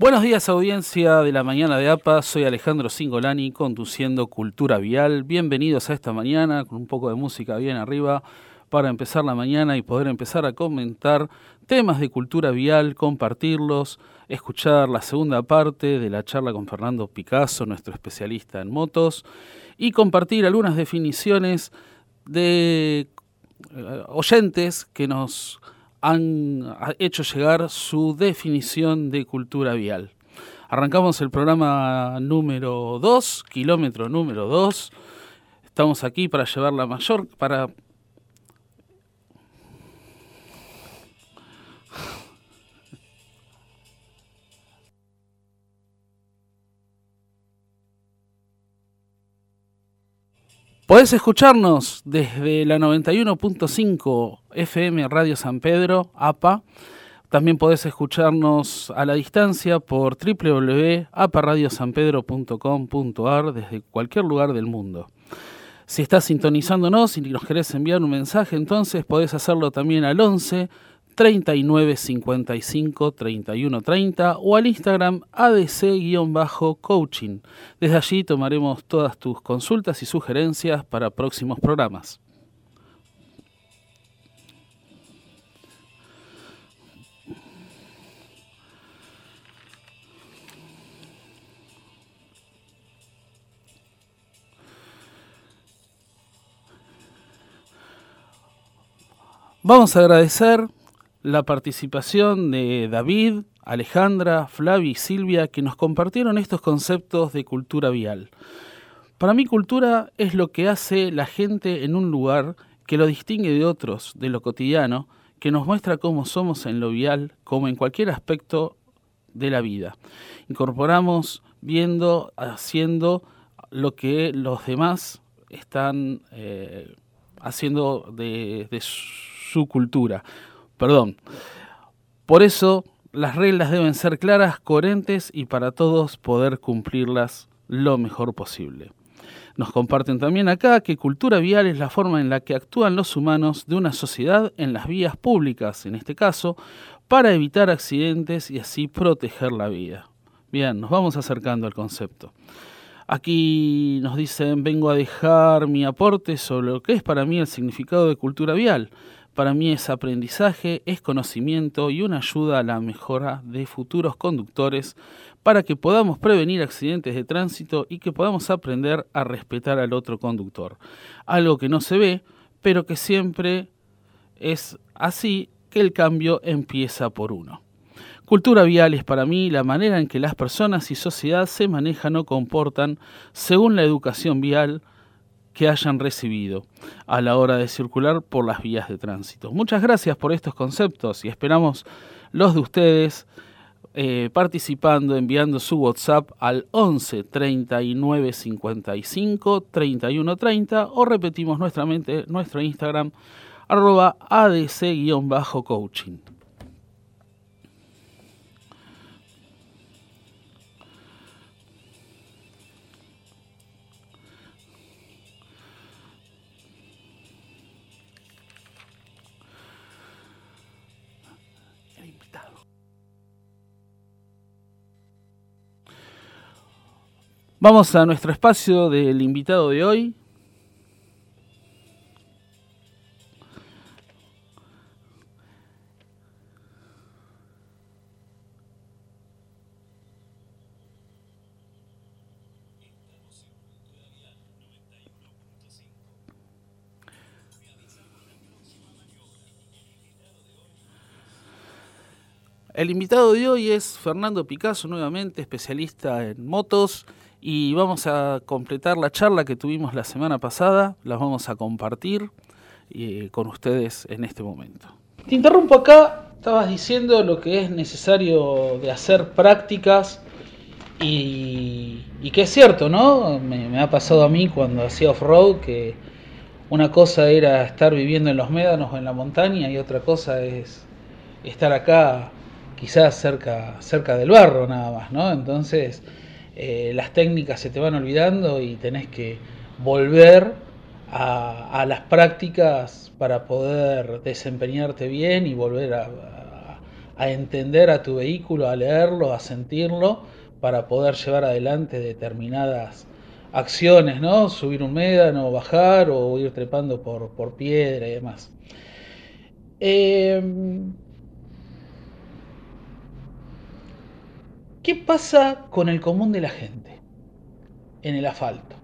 Buenos días audiencia de la mañana de APA, soy Alejandro Singolani conduciendo Cultura Vial. Bienvenidos a esta mañana con un poco de música bien arriba para empezar la mañana y poder empezar a comentar temas de cultura vial, compartirlos, escuchar la segunda parte de la charla con Fernando Picasso, nuestro especialista en motos, y compartir algunas definiciones de eh, oyentes que nos han hecho llegar su definición de cultura vial. Arrancamos el programa número 2, kilómetro número 2. Estamos aquí para llevar la mayor, para Podés escucharnos desde la 91.5 FM Radio San Pedro, APA. También podés escucharnos a la distancia por www.aparadiosanpedro.com.ar desde cualquier lugar del mundo. Si estás sintonizándonos y nos querés enviar un mensaje, entonces podés hacerlo también al 11 39 55 31 30 o al Instagram ADC-coaching. Desde allí tomaremos todas tus consultas y sugerencias para próximos programas. Vamos a agradecer la participación de David, Alejandra, Flavia y Silvia que nos compartieron estos conceptos de cultura vial. Para mí cultura es lo que hace la gente en un lugar que lo distingue de otros, de lo cotidiano, que nos muestra cómo somos en lo vial, como en cualquier aspecto de la vida. Incorporamos viendo, haciendo lo que los demás están eh, haciendo de su cultura. Perdón. Por eso las reglas deben ser claras, coherentes y para todos poder cumplirlas lo mejor posible. Nos comparten también acá que cultura vial es la forma en la que actúan los humanos de una sociedad en las vías públicas, en este caso, para evitar accidentes y así proteger la vida. Bien, nos vamos acercando al concepto. Aquí nos dicen, vengo a dejar mi aporte sobre lo que es para mí el significado de cultura vial. Para mí es aprendizaje, es conocimiento y una ayuda a la mejora de futuros conductores para que podamos prevenir accidentes de tránsito y que podamos aprender a respetar al otro conductor. Algo que no se ve, pero que siempre es así que el cambio empieza por uno. Cultura vial es para mí la manera en que las personas y sociedad se manejan o comportan según la educación vial, que hayan recibido a la hora de circular por las vías de tránsito. Muchas gracias por estos conceptos y esperamos los de ustedes eh, participando, enviando su WhatsApp al 11 39 55 31 30 o repetimos nuevamente nuestro Instagram arroba adc-coaching. Vamos a nuestro espacio del invitado de hoy. El invitado de hoy es Fernando Picasso, nuevamente especialista en motos y vamos a completar la charla que tuvimos la semana pasada, las vamos a compartir eh, con ustedes en este momento. Te interrumpo acá, estabas diciendo lo que es necesario de hacer prácticas y, que es cierto, ¿no? Me, ha pasado a mí cuando hacía off-road que una cosa era estar viviendo en los médanos o en la montaña y otra cosa es estar acá quizás cerca, cerca del barro nada más, ¿no? Entonces eh, las técnicas se te van olvidando y tenés que volver a, las prácticas para poder desempeñarte bien y volver a, entender a tu vehículo, a leerlo, a sentirlo, para poder llevar adelante determinadas acciones, ¿no? Subir un médano, bajar o ir trepando por, por piedra y demás. Em, ¿Qué pasa con el común de la gente en el asfalto?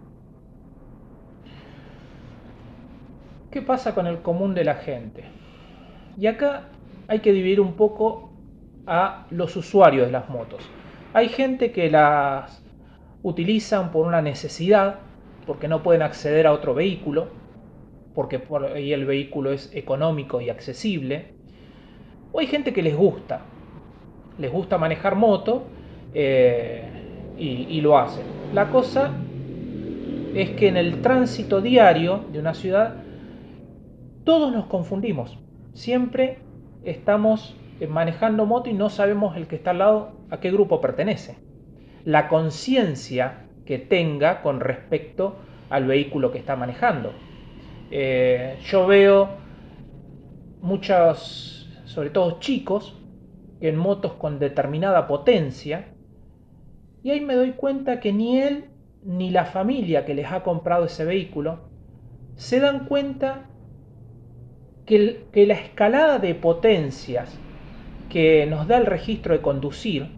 ¿Qué pasa con el común de la gente? Y acá hay que dividir un poco a los usuarios de las motos. Hay gente que las utilizan por una necesidad, porque no pueden acceder a otro vehículo, porque por ahí el vehículo es económico y accesible. O hay gente que les gusta, les gusta manejar moto eh, y, lo hacen. La cosa es que en el tránsito diario de una ciudad todos nos confundimos. Siempre estamos eh, manejando moto y no sabemos el que está al lado a qué grupo pertenece. La conciencia que tenga con respecto al vehículo que está manejando. Eh, yo veo muchos, sobre todo chicos, en motos con determinada potencia, y ahí me doy cuenta que ni él ni la familia que les ha comprado ese vehículo se dan cuenta que, la escalada de potencias que nos da el registro de conducir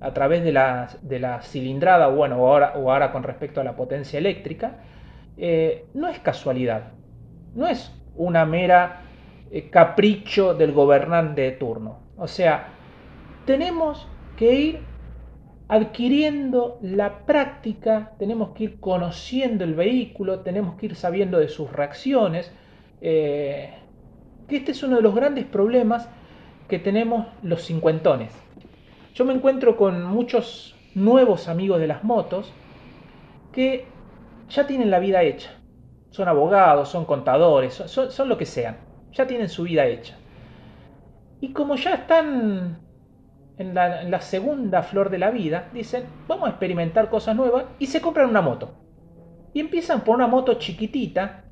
a través de la, cilindrada, bueno, o ahora, o ahora con respecto a la potencia eléctrica, eh, no es casualidad, no es una mera eh, capricho del gobernante de turno. O sea, tenemos que ir adquiriendo la práctica, tenemos que ir conociendo el vehículo, tenemos que ir sabiendo de sus reacciones, eh, este es uno de los grandes problemas que tenemos los cincuentones. Yo me encuentro con muchos nuevos amigos de las motos que ya tienen la vida hecha. Son abogados, son contadores, son, lo que sean. Ya tienen su vida hecha. Y como ya están en la, segunda flor de la vida, dicen, vamos a experimentar cosas nuevas y se compran una moto. Y empiezan por una moto chiquitita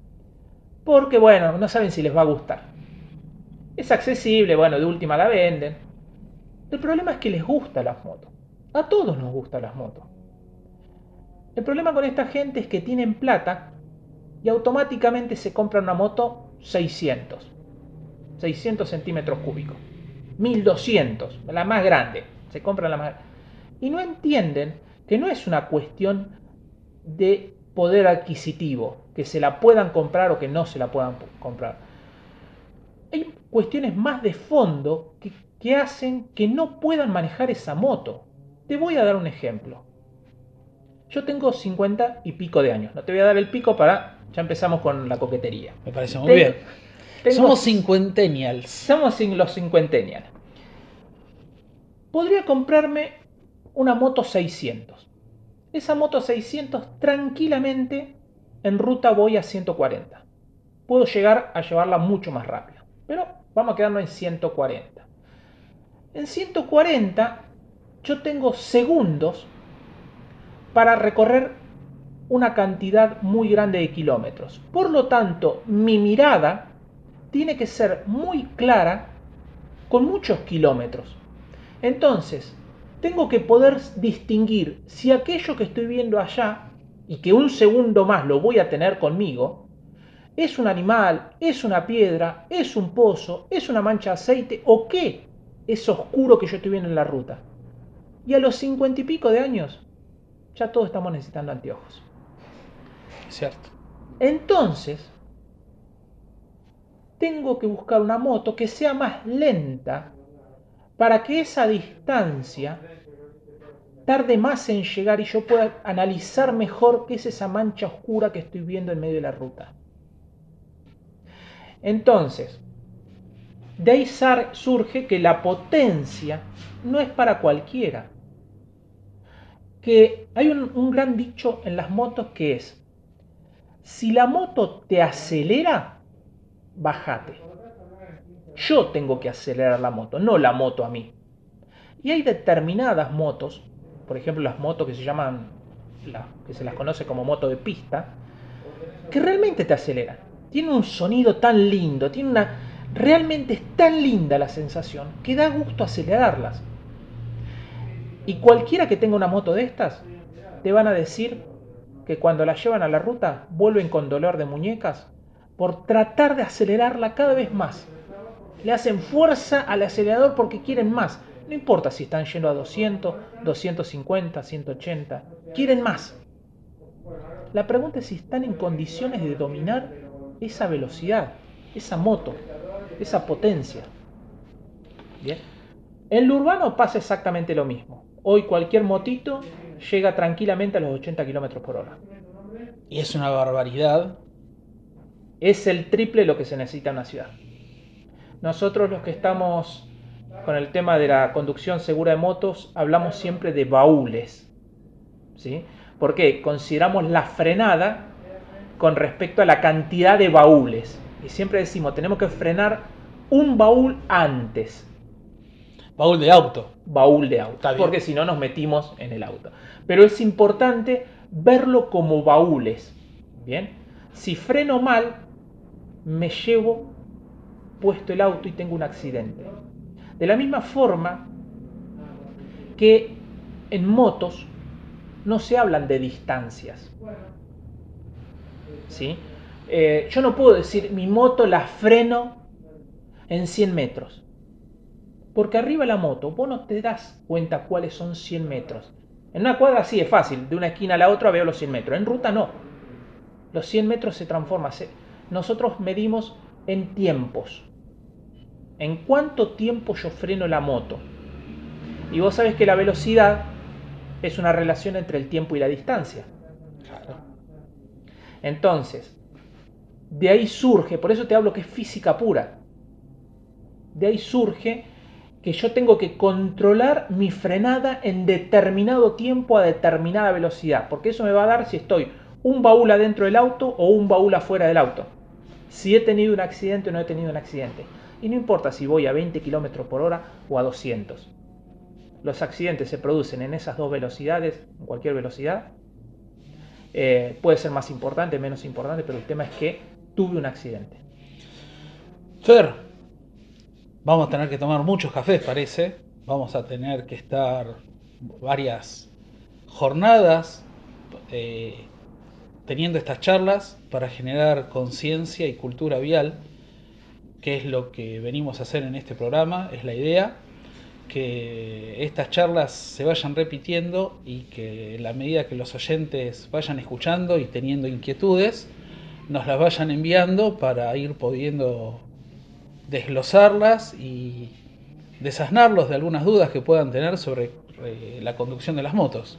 porque, bueno, no saben si les va a gustar. Es accesible, bueno, de última la venden. El problema es que les gusta las motos. A todos nos gustan las motos. El problema con esta gente es que tienen plata y automáticamente se compran una moto 600. 600 centímetros cúbicos. 1200, la más grande. Se compran la más Y no entienden que no es una cuestión de poder adquisitivo, que se la puedan comprar o que no se la puedan comprar hay cuestiones más de fondo que, hacen que no puedan manejar esa moto. Te voy a dar un ejemplo. Yo tengo 50 y pico de años. No te voy a dar el pico para... Ya empezamos con la coquetería. Me parece muy bien. Somos cincuentennials. Somos los cincuentennials. Podría comprarme una moto 600. Esa moto 600 tranquilamente en ruta voy a 140. Puedo llegar a llevarla mucho más rápido. Pero vamos a quedarnos en 140. En 140 yo tengo segundos para recorrer una cantidad muy grande de kilómetros. Por lo tanto, mi mirada tiene que ser muy clara con muchos kilómetros. Entonces, tengo que poder distinguir si aquello que estoy viendo allá y que un segundo más lo voy a tener conmigo, ¿Es un animal? ¿Es una piedra? ¿Es un pozo? ¿Es una mancha de aceite? ¿O qué es oscuro que yo estoy viendo en la ruta? Y a los cincuenta y pico de años, ya todos estamos necesitando anteojos. Cierto. Entonces, tengo que buscar una moto que sea más lenta para que esa distancia tarde más en llegar y yo pueda analizar mejor qué es esa mancha oscura que estoy viendo en medio de la ruta. Entonces, de ahí surge que la potencia no es para cualquiera. Que hay un, gran dicho en las motos que es, si la moto te acelera, bájate. Yo tengo que acelerar la moto, no la moto a mí. Y hay determinadas motos, por ejemplo las motos que se llaman, que se las conoce como moto de pista, que realmente te aceleran tiene un sonido tan lindo, tiene una... realmente es tan linda la sensación que da gusto acelerarlas. Y cualquiera que tenga una moto de estas, te van a decir que cuando la llevan a la ruta vuelven con dolor de muñecas por tratar de acelerarla cada vez más. Le hacen fuerza al acelerador porque quieren más. No importa si están yendo a 200, 250, 180. Quieren más. La pregunta es si están en condiciones de dominar esa velocidad, esa moto, esa potencia. Bien. En lo urbano pasa exactamente lo mismo. Hoy cualquier motito llega tranquilamente a los 80 km por hora. Y es una barbaridad. Es el triple lo que se necesita en una ciudad. Nosotros los que estamos con el tema de la conducción segura de motos, hablamos siempre de baúles. ¿sí? Porque consideramos la frenada con respecto a la cantidad de baúles. Y siempre decimos, tenemos que frenar un baúl antes. Baúl de auto. Baúl de auto. Porque si no nos metimos en el auto. Pero es importante verlo como baúles. Bien. Si freno mal, me llevo puesto el auto y tengo un accidente. De la misma forma que en motos no se hablan de distancias. ¿Sí? Eh, yo no puedo decir mi moto la freno en 100 metros. Porque arriba la moto vos no te das cuenta cuáles son 100 metros. En una cuadra sí es fácil, de una esquina a la otra veo los 100 metros. En ruta no. Los 100 metros se transforman. Nosotros medimos en tiempos. ¿En cuánto tiempo yo freno la moto? Y vos sabés que la velocidad es una relación entre el tiempo y la distancia. Entonces, de ahí surge, por eso te hablo que es física pura. De ahí surge que yo tengo que controlar mi frenada en determinado tiempo a determinada velocidad, porque eso me va a dar si estoy un baúl adentro del auto o un baúl afuera del auto. Si he tenido un accidente o no he tenido un accidente. Y no importa si voy a 20 km por hora o a 200. Los accidentes se producen en esas dos velocidades, en cualquier velocidad. Eh, puede ser más importante, menos importante, pero el tema es que tuve un accidente. Fer, vamos a tener que tomar muchos cafés, parece. Vamos a tener que estar varias jornadas eh, teniendo estas charlas para generar conciencia y cultura vial, que es lo que venimos a hacer en este programa, es la idea que estas charlas se vayan repitiendo y que en la medida que los oyentes vayan escuchando y teniendo inquietudes, nos las vayan enviando para ir pudiendo desglosarlas y desasnarlos de algunas dudas que puedan tener sobre eh, la conducción de las motos.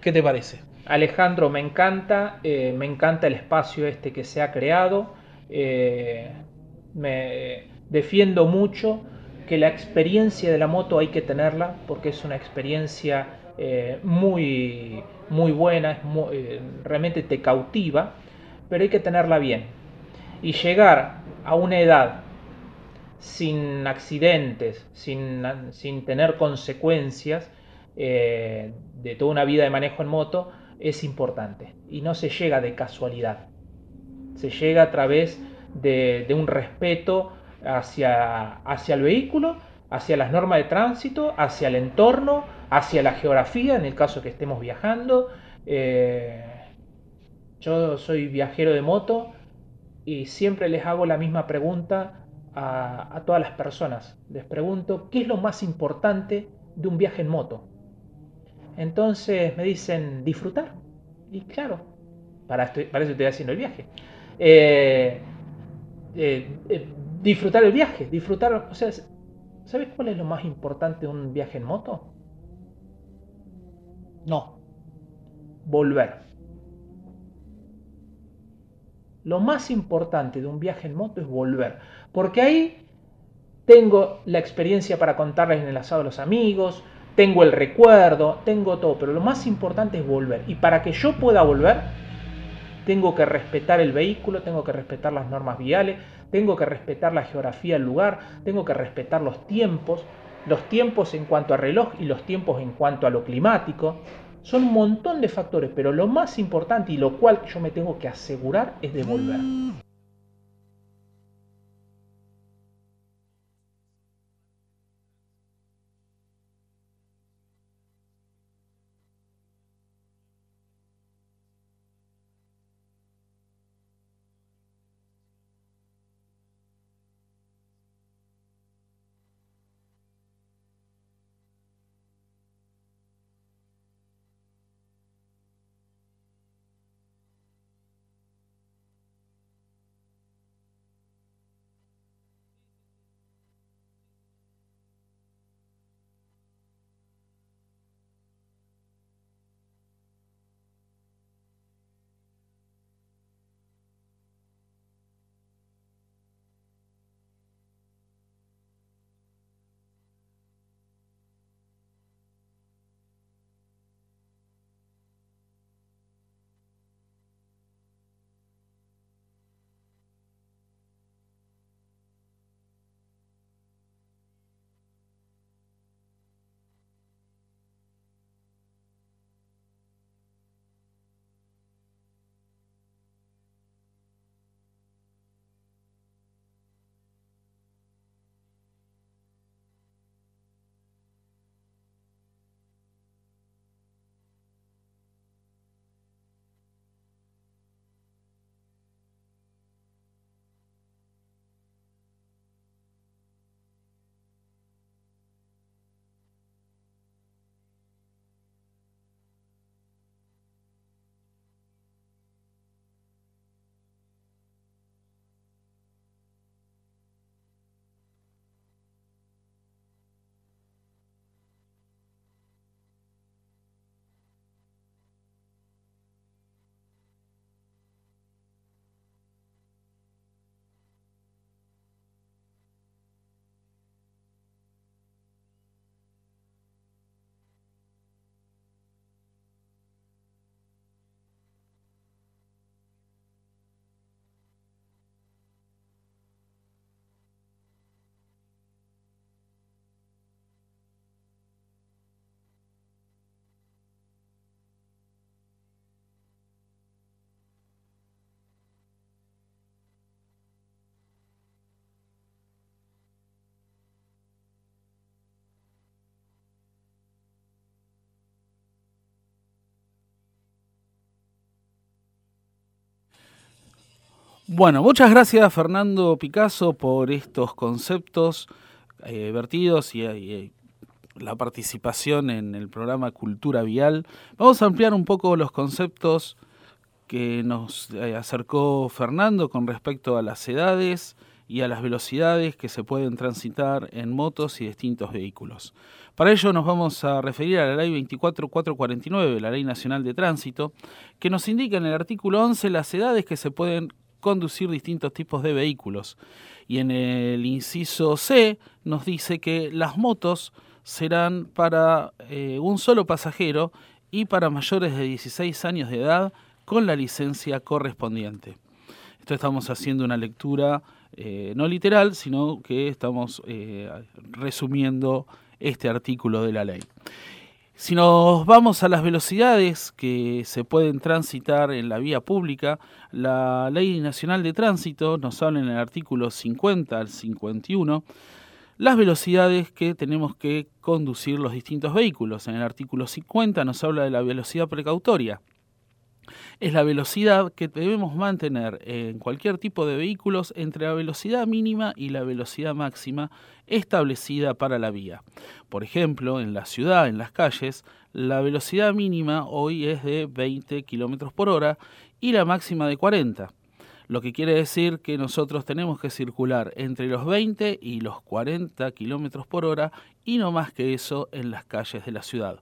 ¿Qué te parece? Alejandro, me encanta, eh, me encanta el espacio este que se ha creado. Eh, me defiendo mucho que la experiencia de la moto hay que tenerla porque es una experiencia muy, muy buena, realmente te cautiva pero hay que tenerla bien. Y llegar a una edad sin accidentes, sin, sin tener consecuencias eh, de toda una vida de manejo en moto, es importante. Y no se llega de casualidad. Se llega a través de, un respeto hacia, hacia el vehículo, hacia las normas de tránsito, hacia el entorno, hacia la geografía, en el caso que estemos viajando. Eh, yo soy viajero de moto y siempre les hago la misma pregunta a, todas las personas. Les pregunto, ¿qué es lo más importante de un viaje en moto? Entonces me dicen, disfrutar. Y claro, para, eso estoy haciendo el viaje. Eh, eh, eh, disfrutar el viaje, disfrutar, o sea, ¿sabes cuál es lo más importante de un viaje en moto? No, volver. Lo más importante de un viaje en moto es volver, porque ahí tengo la experiencia para contarles en el asado de los amigos, tengo el recuerdo, tengo todo, pero lo más importante es volver. Y para que yo pueda volver, tengo que respetar el vehículo, tengo que respetar las normas viales, tengo que respetar la geografía del lugar, tengo que respetar los tiempos, los tiempos en cuanto a reloj y los tiempos en cuanto a lo climático. Son un montón de factores, pero lo más importante y lo cual yo me tengo que asegurar es devolver. Bueno, muchas gracias Fernando Picasso por estos conceptos eh, vertidos y, y, la participación en el programa Cultura Vial. Vamos a ampliar un poco los conceptos que nos eh, acercó Fernando con respecto a las edades y a las velocidades que se pueden transitar en motos y distintos vehículos. Para ello nos vamos a referir a la Ley 24449, la Ley Nacional de Tránsito, que nos indica en el artículo 11 las edades que se pueden conducir distintos tipos de vehículos. Y en el inciso C nos dice que las motos serán para eh, un solo pasajero y para mayores de 16 años de edad con la licencia correspondiente. Esto estamos haciendo una lectura eh, no literal, sino que estamos eh, resumiendo este artículo de la ley. Si nos vamos a las velocidades que se pueden transitar en la vía pública, la Ley Nacional de Tránsito nos habla en el artículo 50 al 51 las velocidades que tenemos que conducir los distintos vehículos. En el artículo 50 nos habla de la velocidad precautoria. Es la velocidad que debemos mantener en cualquier tipo de vehículos entre la velocidad mínima y la velocidad máxima establecida para la vía. Por ejemplo, en la ciudad, en las calles, la velocidad mínima hoy es de 20 km por hora y la máxima de 40 lo que quiere decir que nosotros tenemos que circular entre los 20 y los 40 km por hora y no más que eso en las calles de la ciudad.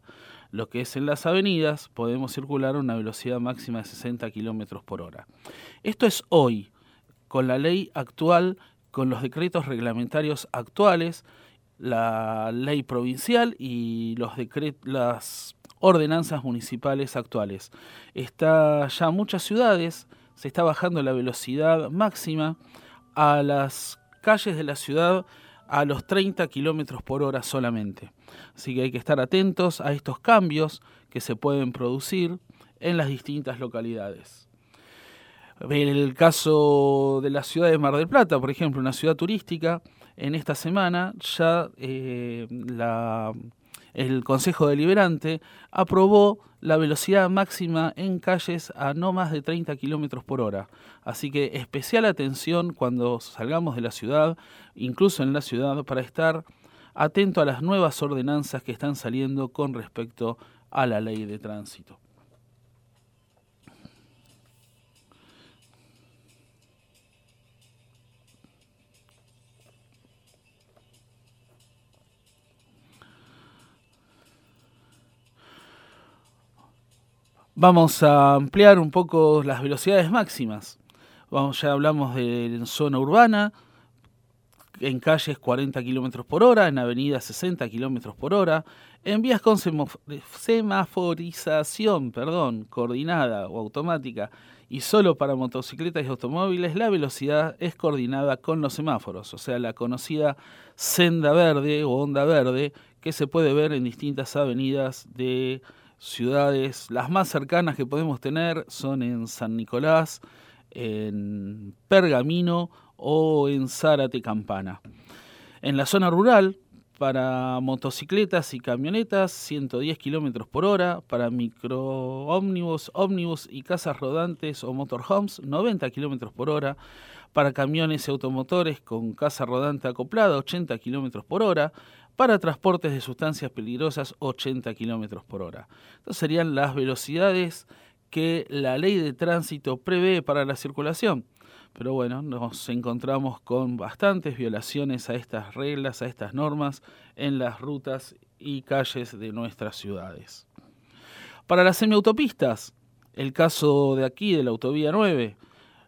Lo que es en las avenidas podemos circular a una velocidad máxima de 60 km por hora. Esto es hoy, con la ley actual con los decretos reglamentarios actuales, la ley provincial y los las ordenanzas municipales actuales. Está ya muchas ciudades, se está bajando la velocidad máxima a las calles de la ciudad a los 30 kilómetros por hora solamente. Así que hay que estar atentos a estos cambios que se pueden producir en las distintas localidades. El caso de la ciudad de Mar del Plata, por ejemplo, una ciudad turística, en esta semana ya eh, el Consejo Deliberante aprobó la velocidad máxima en calles a no más de 30 kilómetros por hora. Así que especial atención cuando salgamos de la ciudad, incluso en la ciudad, para estar atento a las nuevas ordenanzas que están saliendo con respecto a la ley de tránsito. Vamos a ampliar un poco las velocidades máximas. Ya hablamos de zona urbana, en calles 40 kilómetros por hora, en avenidas 60 kilómetros por hora, en vías con semaforización perdón, coordinada o automática y solo para motocicletas y automóviles, la velocidad es coordinada con los semáforos, o sea, la conocida senda verde o onda verde que se puede ver en distintas avenidas de ciudades, las más cercanas que podemos tener son en San Nicolás, en Pergamino o en Zárate Campana. En la zona rural, para motocicletas y camionetas 110 km por hora, para micro ómnibus, ómnibus y casas rodantes o motorhomes 90 km por hora, para camiones y automotores con casa rodante acoplada 80 km por hora, para transportes de sustancias peligrosas 80 km por hora. Estas serían las velocidades que la ley de tránsito prevé para la circulación. Pero bueno, nos encontramos con bastantes violaciones a estas reglas, a estas normas en las rutas y calles de nuestras ciudades. Para las semiautopistas, el caso de aquí de la autovía 9,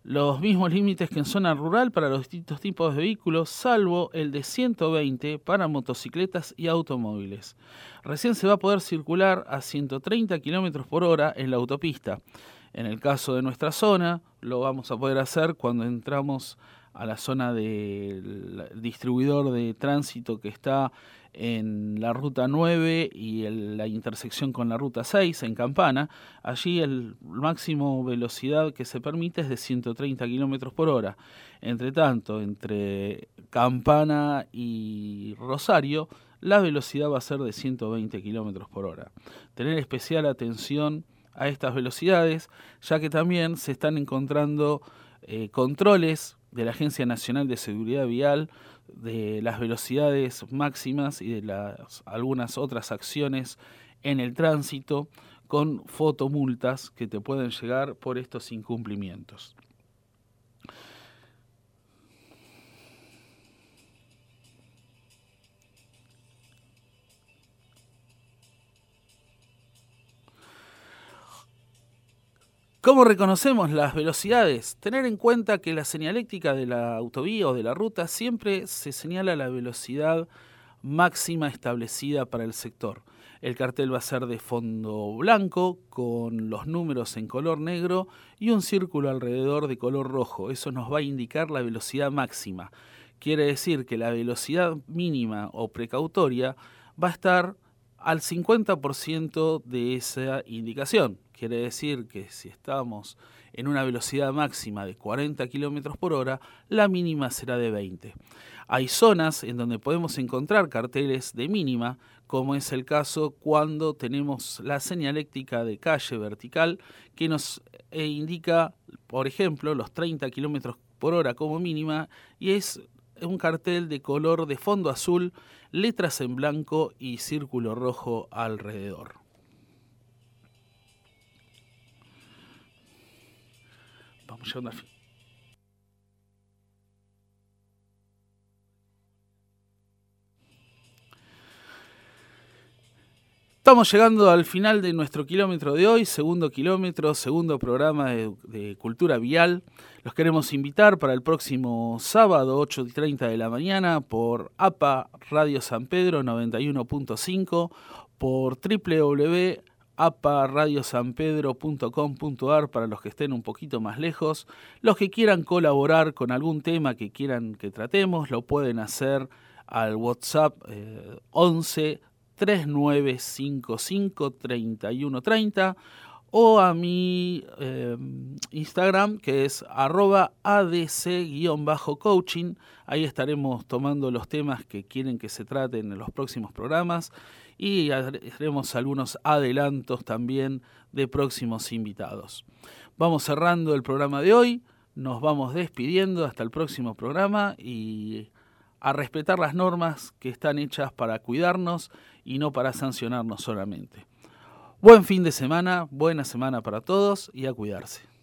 los mismos límites que en zona rural para los distintos tipos de vehículos, salvo el de 120 para motocicletas y automóviles. Recién se va a poder circular a 130 km por hora en la autopista. En el caso de nuestra zona, lo vamos a poder hacer cuando entramos a la zona del distribuidor de tránsito que está en la ruta 9 y la intersección con la ruta 6 en Campana. Allí el máximo velocidad que se permite es de 130 kilómetros por hora. Entre tanto, entre Campana y Rosario, la velocidad va a ser de 120 kilómetros por hora. Tener especial atención a estas velocidades, ya que también se están encontrando eh, controles de la Agencia Nacional de Seguridad Vial de las velocidades máximas y de las, algunas otras acciones en el tránsito con fotomultas que te pueden llegar por estos incumplimientos. ¿Cómo reconocemos las velocidades? Tener en cuenta que la señaléctica de la autovía o de la ruta siempre se señala la velocidad máxima establecida para el sector. El cartel va a ser de fondo blanco con los números en color negro y un círculo alrededor de color rojo. Eso nos va a indicar la velocidad máxima. Quiere decir que la velocidad mínima o precautoria va a estar al 50% de esa indicación. Quiere decir que si estamos en una velocidad máxima de 40 km por hora, la mínima será de 20. Hay zonas en donde podemos encontrar carteles de mínima, como es el caso cuando tenemos la señaléctica de calle vertical que nos eh, indica, por ejemplo, los 30 km por hora como mínima y es un cartel de color de fondo azul, letras en blanco y círculo rojo alrededor. Vamos. Estamos llegando al final de nuestro kilómetro de hoy, segundo kilómetro, segundo programa de, Cultura Vial. Los queremos invitar para el próximo sábado, 8 y 30 de la mañana, por APA Radio San Pedro 91.5, por www aparadiosanpedro.com.ar para los que estén un poquito más lejos. Los que quieran colaborar con algún tema que quieran que tratemos, lo pueden hacer al WhatsApp 11 3955 3130 o a mi eh, Instagram que es arroba adc-coaching. Ahí estaremos tomando los temas que quieren que se traten en los próximos programas y haremos algunos adelantos también de próximos invitados. Vamos cerrando el programa de hoy, nos vamos despidiendo hasta el próximo programa y a respetar las normas que están hechas para cuidarnos y no para sancionarnos solamente. Buen fin de semana, buena semana para todos y a cuidarse.